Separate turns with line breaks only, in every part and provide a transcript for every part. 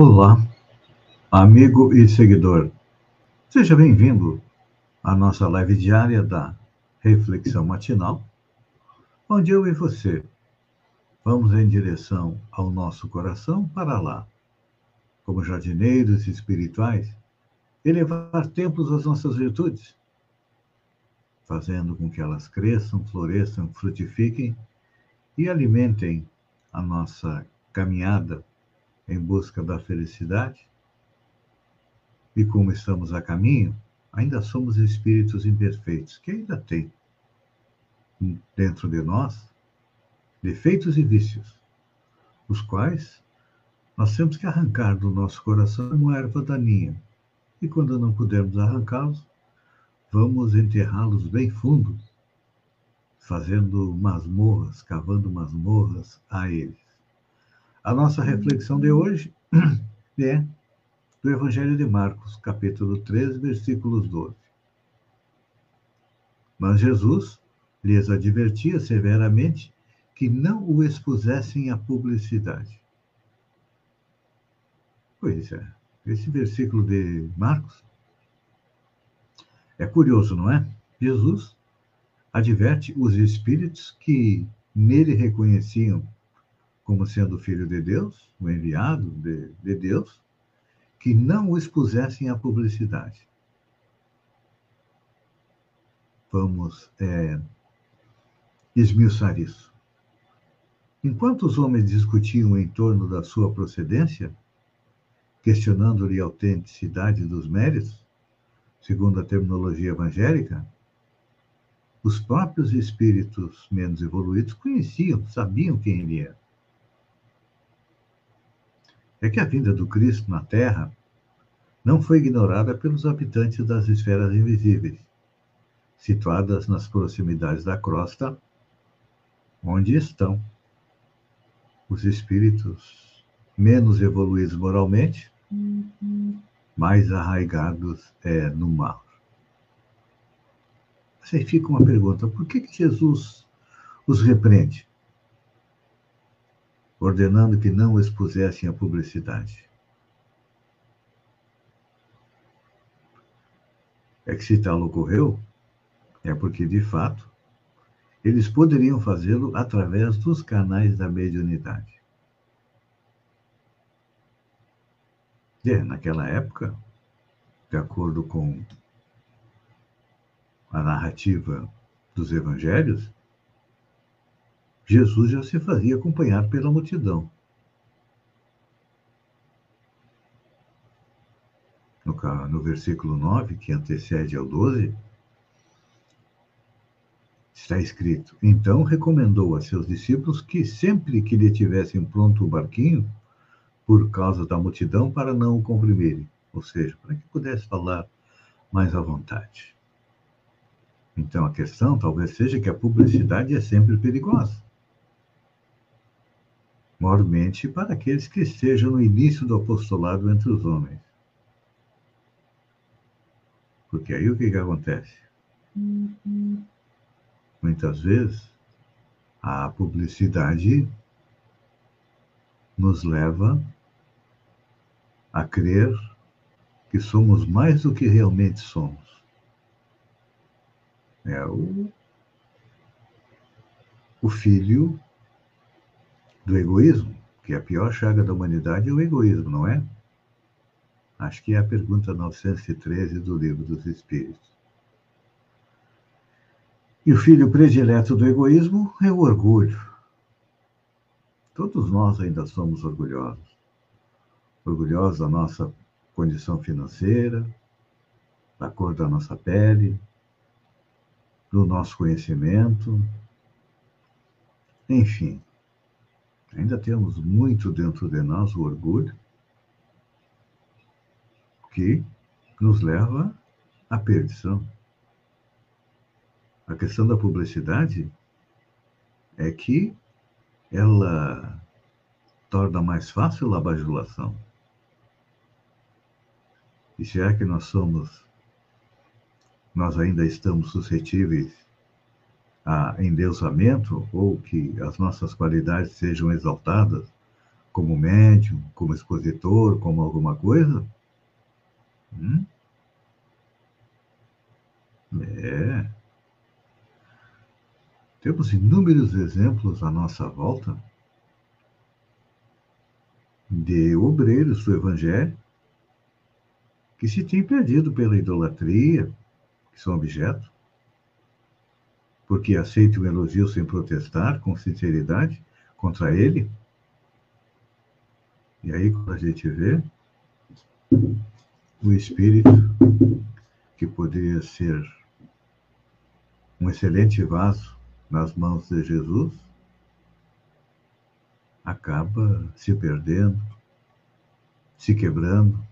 Olá, amigo e seguidor. Seja bem-vindo à nossa live diária da Reflexão Matinal, onde eu e você vamos em direção ao nosso coração para lá, como jardineiros espirituais, elevar templos às nossas virtudes, fazendo com que elas cresçam, floresçam, frutifiquem e alimentem a nossa caminhada em busca da felicidade. E como estamos a caminho, ainda somos espíritos imperfeitos, que ainda têm dentro de nós defeitos e vícios, os quais nós temos que arrancar do nosso coração uma erva daninha. E quando não pudermos arrancá-los, vamos enterrá-los bem fundo, fazendo masmorras, cavando masmorras a eles. A nossa reflexão de hoje é do Evangelho de Marcos, capítulo 13, versículos 12. Mas Jesus lhes advertia severamente que não o expusessem à publicidade. Pois é, esse versículo de Marcos é curioso, não é? Jesus adverte os espíritos que nele reconheciam como sendo filho de Deus, o enviado de, de Deus, que não o expusessem à publicidade. Vamos é, esmiuçar isso. Enquanto os homens discutiam em torno da sua procedência, questionando-lhe a autenticidade dos méritos, segundo a terminologia evangélica, os próprios espíritos menos evoluídos conheciam, sabiam quem ele era é que a vinda do Cristo na Terra não foi ignorada pelos habitantes das esferas invisíveis, situadas nas proximidades da crosta, onde estão os espíritos menos evoluídos moralmente, mais arraigados é, no mal. Aí fica uma pergunta: por que, que Jesus os repreende? Ordenando que não expusessem à publicidade. É que se tal ocorreu, é porque, de fato, eles poderiam fazê-lo através dos canais da mediunidade. E naquela época, de acordo com a narrativa dos evangelhos, Jesus já se fazia acompanhar pela multidão. No, no versículo 9, que antecede ao 12, está escrito: Então recomendou a seus discípulos que sempre que lhe tivessem pronto o barquinho, por causa da multidão, para não o comprimirem, ou seja, para que pudesse falar mais à vontade. Então a questão talvez seja que a publicidade é sempre perigosa maiormente para aqueles que estejam no início do apostolado entre os homens. Porque aí o que, que acontece? Uhum. Muitas vezes a publicidade nos leva a crer que somos mais do que realmente somos. É o, o filho do egoísmo, que a pior chaga da humanidade é o egoísmo, não é? Acho que é a pergunta 913 do Livro dos Espíritos. E o filho predileto do egoísmo é o orgulho. Todos nós ainda somos orgulhosos. Orgulhosos da nossa condição financeira, da cor da nossa pele, do nosso conhecimento, enfim, Ainda temos muito dentro de nós o orgulho que nos leva à perdição. A questão da publicidade é que ela torna mais fácil a bajulação. E se é que nós somos, nós ainda estamos suscetíveis a endeusamento ou que as nossas qualidades sejam exaltadas como médium, como expositor, como alguma coisa? Hum? É. Temos inúmeros exemplos à nossa volta de obreiros do Evangelho que se têm perdido pela idolatria, que são objetos, porque aceite o elogio sem protestar, com sinceridade, contra ele. E aí, quando a gente vê, o espírito, que poderia ser um excelente vaso nas mãos de Jesus, acaba se perdendo, se quebrando,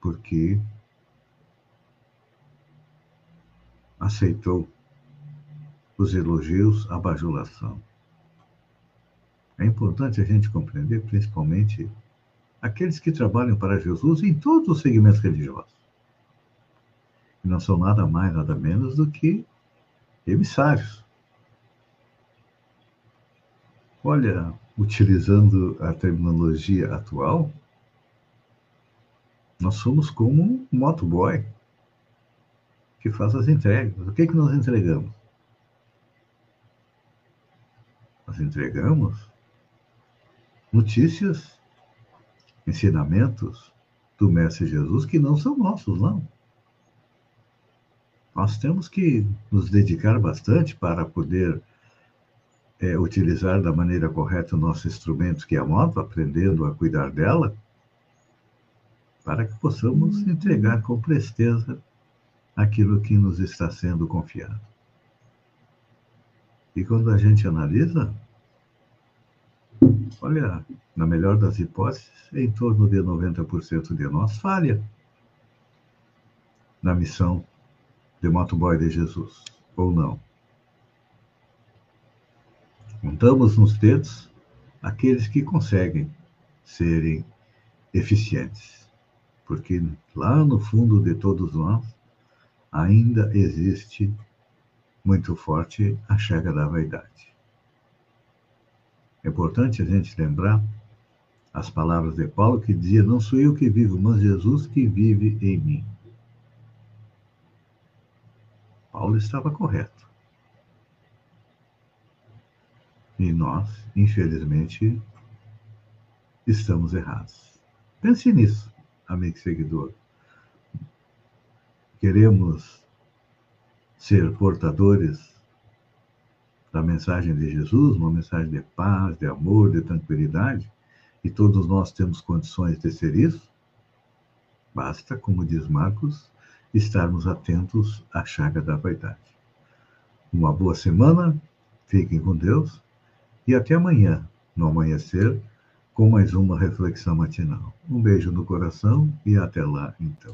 porque aceitou os elogios, a bajulação. É importante a gente compreender, principalmente, aqueles que trabalham para Jesus em todos os segmentos religiosos. E não são nada mais, nada menos do que emissários. Olha, utilizando a terminologia atual, nós somos como um motoboy que faz as entregas. O que, é que nós entregamos? Nós entregamos notícias, ensinamentos do Mestre Jesus que não são nossos, não. Nós temos que nos dedicar bastante para poder é, utilizar da maneira correta o nosso instrumento, que é a moto, aprendendo a cuidar dela, para que possamos entregar com presteza aquilo que nos está sendo confiado. E quando a gente analisa, olha, na melhor das hipóteses, em torno de 90% de nós falha na missão de motoboy de Jesus, ou não. Contamos nos dedos aqueles que conseguem serem eficientes, porque lá no fundo de todos nós ainda existe muito forte a chaga da vaidade. É importante a gente lembrar as palavras de Paulo que dizia: Não sou eu que vivo, mas Jesus que vive em mim. Paulo estava correto. E nós, infelizmente, estamos errados. Pense nisso, amigo seguidor. Queremos ser portadores da mensagem de Jesus, uma mensagem de paz, de amor, de tranquilidade, e todos nós temos condições de ser isso. Basta, como diz Marcos, estarmos atentos à chaga da vaidade. Uma boa semana, fiquem com Deus e até amanhã, no amanhecer, com mais uma reflexão matinal. Um beijo no coração e até lá, então.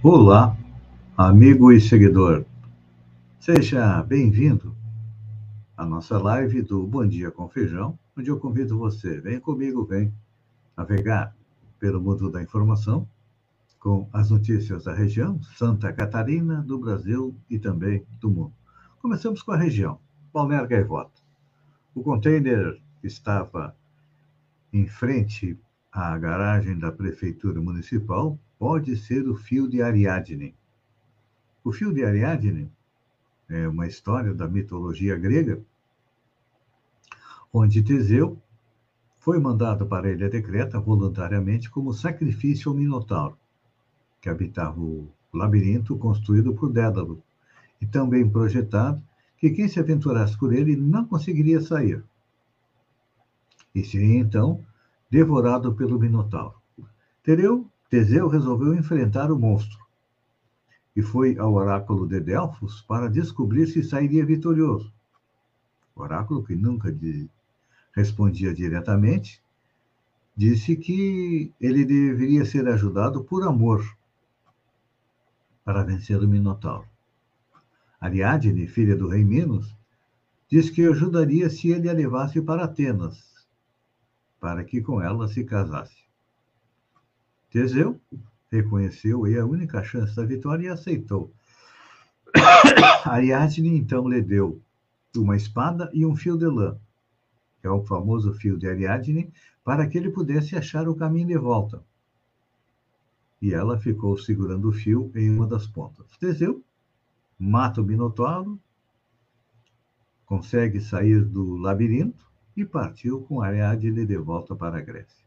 Olá, amigo e seguidor. Seja bem-vindo à nossa live do Bom Dia com Feijão, onde eu convido você, vem comigo, vem navegar pelo mundo da informação com as notícias da região, Santa Catarina, do Brasil e também do mundo. Começamos com a região, Balneário Gaivota. O container estava em frente à garagem da Prefeitura Municipal pode ser o fio de Ariadne. O fio de Ariadne é uma história da mitologia grega, onde Teseu foi mandado para a Ilha Decreta voluntariamente como sacrifício ao Minotauro, que habitava o labirinto construído por Dédalo, e também projetado que quem se aventurasse por ele não conseguiria sair. E seria então devorado pelo Minotauro. Tereu, Teseu resolveu enfrentar o monstro e foi ao oráculo de Delfos para descobrir se sairia vitorioso. O oráculo, que nunca de, respondia diretamente, disse que ele deveria ser ajudado por amor para vencer o Minotauro. Ariadne, filha do rei Minos, diz que ajudaria se ele a levasse para Atenas, para que com ela se casasse. Teseu reconheceu e a única chance da vitória e aceitou. Ariadne então lhe deu uma espada e um fio de lã, que é o famoso fio de Ariadne, para que ele pudesse achar o caminho de volta. E ela ficou segurando o fio em uma das pontas. Teseu mata o Minotauro, consegue sair do labirinto e partiu com Ariadne de volta para a Grécia.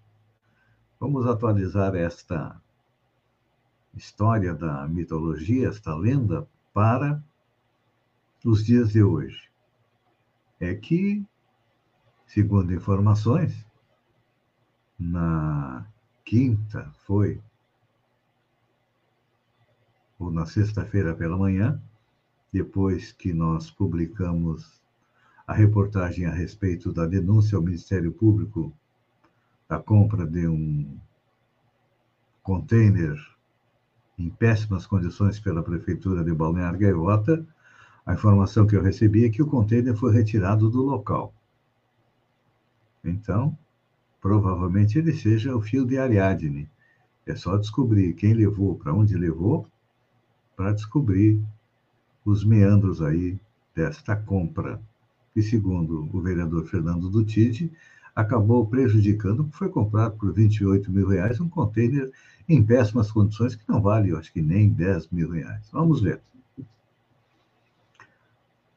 Vamos atualizar esta história da mitologia, esta lenda, para os dias de hoje. É que, segundo informações, na quinta foi, ou na sexta-feira pela manhã, depois que nós publicamos a reportagem a respeito da denúncia ao Ministério Público da compra de um container em péssimas condições pela Prefeitura de Balneário Gaivota, a informação que eu recebi é que o container foi retirado do local. Então, provavelmente ele seja o fio de Ariadne. É só descobrir quem levou, para onde levou, para descobrir os meandros aí desta compra, que, segundo o vereador Fernando Dutide, acabou prejudicando, foi comprado por 28 mil reais um container em péssimas condições, que não vale, eu acho que nem 10 mil reais. Vamos ver.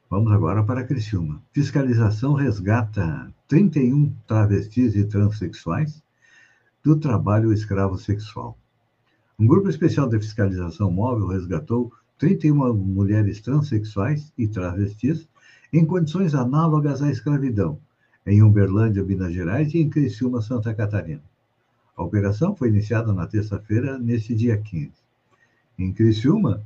Vamos agora para Criciúma. Fiscalização resgata 31 travestis e transexuais do trabalho escravo sexual. Um grupo especial de fiscalização móvel resgatou 31 mulheres transexuais e travestis em condições análogas à escravidão, em Uberlândia, Minas Gerais e em Criciúma, Santa Catarina. A operação foi iniciada na terça-feira, nesse dia 15. Em Criciúma,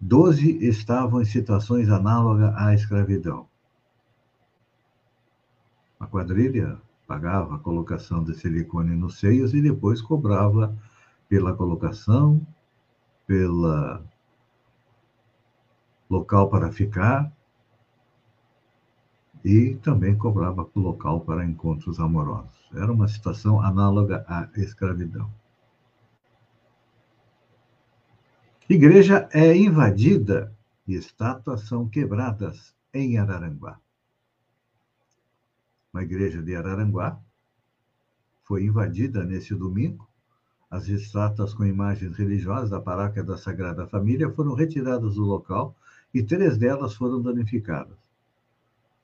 12 estavam em situações análogas à escravidão. A quadrilha pagava a colocação de silicone nos seios e depois cobrava pela colocação, pela local para ficar e também cobrava o local para encontros amorosos. Era uma situação análoga à escravidão. Igreja é invadida e estátuas são quebradas em Araranguá. Uma igreja de Araranguá foi invadida nesse domingo as estátuas com imagens religiosas da paróquia da Sagrada Família foram retiradas do local e três delas foram danificadas.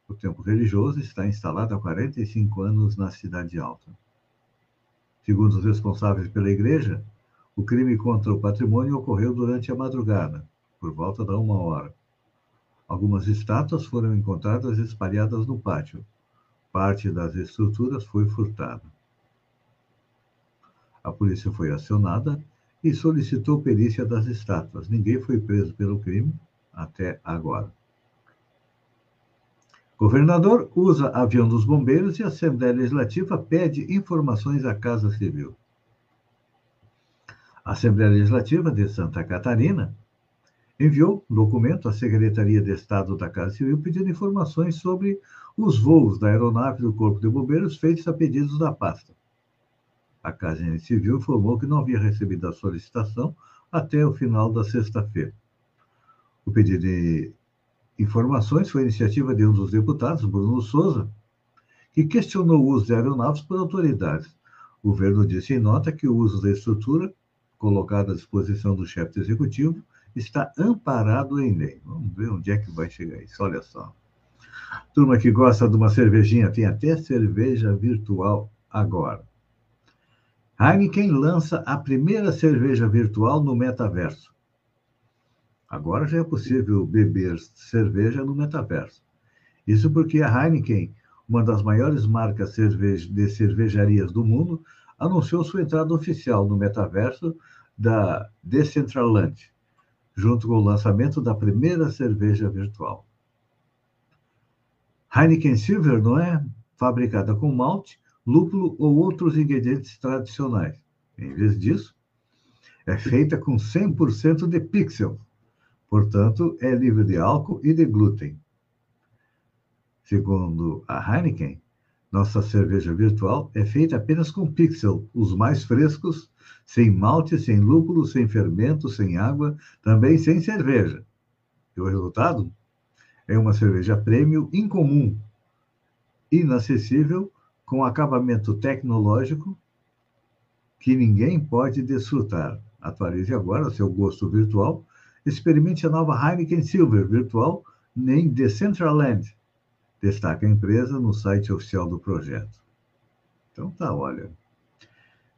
O templo religioso está instalado há 45 anos na Cidade Alta. Segundo os responsáveis pela igreja, o crime contra o patrimônio ocorreu durante a madrugada, por volta da uma hora. Algumas estátuas foram encontradas espalhadas no pátio. Parte das estruturas foi furtada. A polícia foi acionada e solicitou perícia das estátuas. Ninguém foi preso pelo crime até agora. Governador usa avião dos bombeiros e a Assembleia Legislativa pede informações à Casa Civil. A Assembleia Legislativa de Santa Catarina enviou um documento à Secretaria de Estado da Casa Civil pedindo informações sobre os voos da aeronave do Corpo de Bombeiros feitos a pedidos da pasta. A Casa Civil informou que não havia recebido a solicitação até o final da sexta-feira. O pedido de informações foi iniciativa de um dos deputados, Bruno Souza, que questionou o uso de aeronaves por autoridades. O governo disse em nota que o uso da estrutura colocada à disposição do chefe executivo está amparado em lei. Vamos ver onde é que vai chegar isso. Olha só. Turma que gosta de uma cervejinha, tem até cerveja virtual agora. Heineken lança a primeira cerveja virtual no metaverso. Agora já é possível beber cerveja no metaverso. Isso porque a Heineken, uma das maiores marcas de cervejarias do mundo, anunciou sua entrada oficial no metaverso da Decentraland, junto com o lançamento da primeira cerveja virtual. Heineken Silver não é fabricada com malte, lúpulo ou outros ingredientes tradicionais. Em vez disso, é feita com 100% de pixel, portanto, é livre de álcool e de glúten. Segundo a Heineken, nossa cerveja virtual é feita apenas com pixel, os mais frescos, sem malte, sem lúpulo, sem fermento, sem água, também sem cerveja. E o resultado é uma cerveja premium incomum, inacessível com acabamento tecnológico que ninguém pode desfrutar. Atualize agora seu gosto virtual. Experimente a nova Heineken Silver virtual nem Decentraland. Destaca a empresa no site oficial do projeto. Então tá, olha.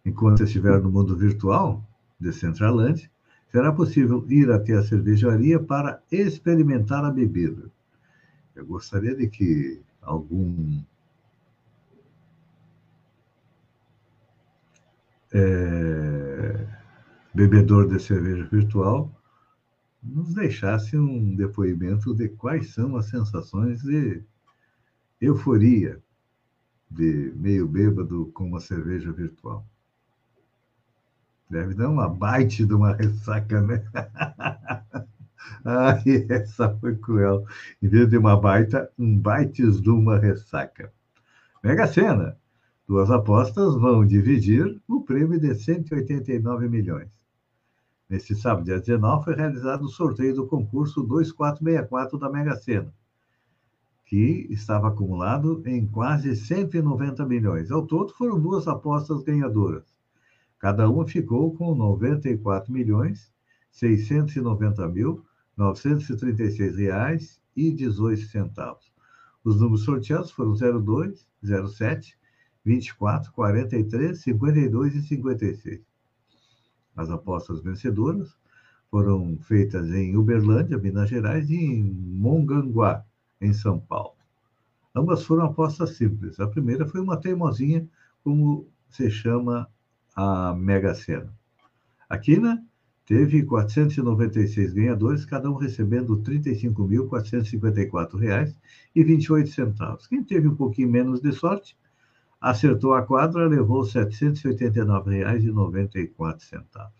Enquanto estiver no mundo virtual, Decentraland, será possível ir até a cervejaria para experimentar a bebida. Eu gostaria de que algum é, bebedor de cerveja virtual, nos deixasse um depoimento de quais são as sensações de euforia de meio bêbado com uma cerveja virtual. Deve dar uma baita de uma ressaca, né? Ai, essa foi cruel. Em vez de uma baita, um baites de uma ressaca. Mega Sena. Duas apostas vão dividir o prêmio de 189 milhões. Neste sábado, dia 19, foi realizado o sorteio do concurso 2464 da Mega Sena, que estava acumulado em quase 190 milhões. Ao todo, foram duas apostas ganhadoras. Cada uma ficou com 94 milhões 690 mil 936 reais e 18 centavos. Os números sorteados foram 02, 07, 24, 43, 52 e 56. As apostas vencedoras foram feitas em Uberlândia, Minas Gerais, e em Monganguá, em São Paulo. Ambas foram apostas simples. A primeira foi uma teimosinha, como se chama a Mega Sena. A quina teve 496 ganhadores, cada um recebendo R$ 35.454,28. Quem teve um pouquinho menos de sorte acertou a quadra, levou R$ 789,94.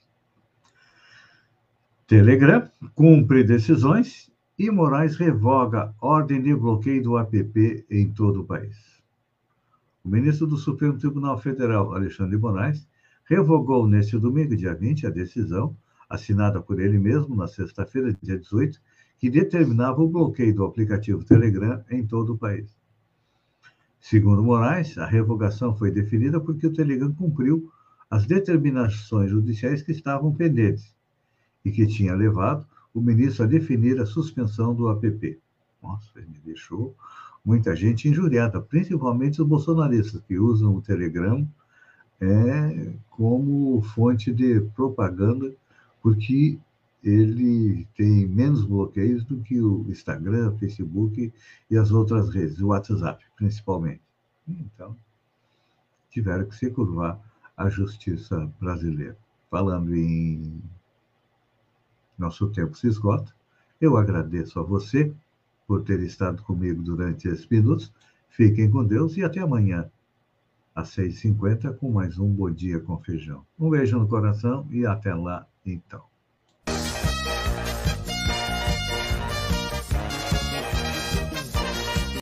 Telegram cumpre decisões e Moraes revoga ordem de bloqueio do app em todo o país. O ministro do Supremo Tribunal Federal, Alexandre de Moraes, revogou neste domingo, dia 20, a decisão, assinada por ele mesmo na sexta-feira, dia 18, que determinava o bloqueio do aplicativo Telegram em todo o país. Segundo Moraes, a revogação foi definida porque o Telegram cumpriu as determinações judiciais que estavam pendentes e que tinha levado o ministro a definir a suspensão do app. Nossa, ele deixou muita gente injuriada, principalmente os bolsonaristas que usam o Telegram é, como fonte de propaganda, porque ele tem menos bloqueios do que o Instagram, Facebook e as outras redes, o WhatsApp, principalmente. Então, tiveram que se curvar à justiça brasileira. Falando em nosso tempo se esgota, eu agradeço a você por ter estado comigo durante esses minutos. Fiquem com Deus e até amanhã, às 6h50, com mais um Bom Dia com Feijão. Um beijo no coração e até lá, então.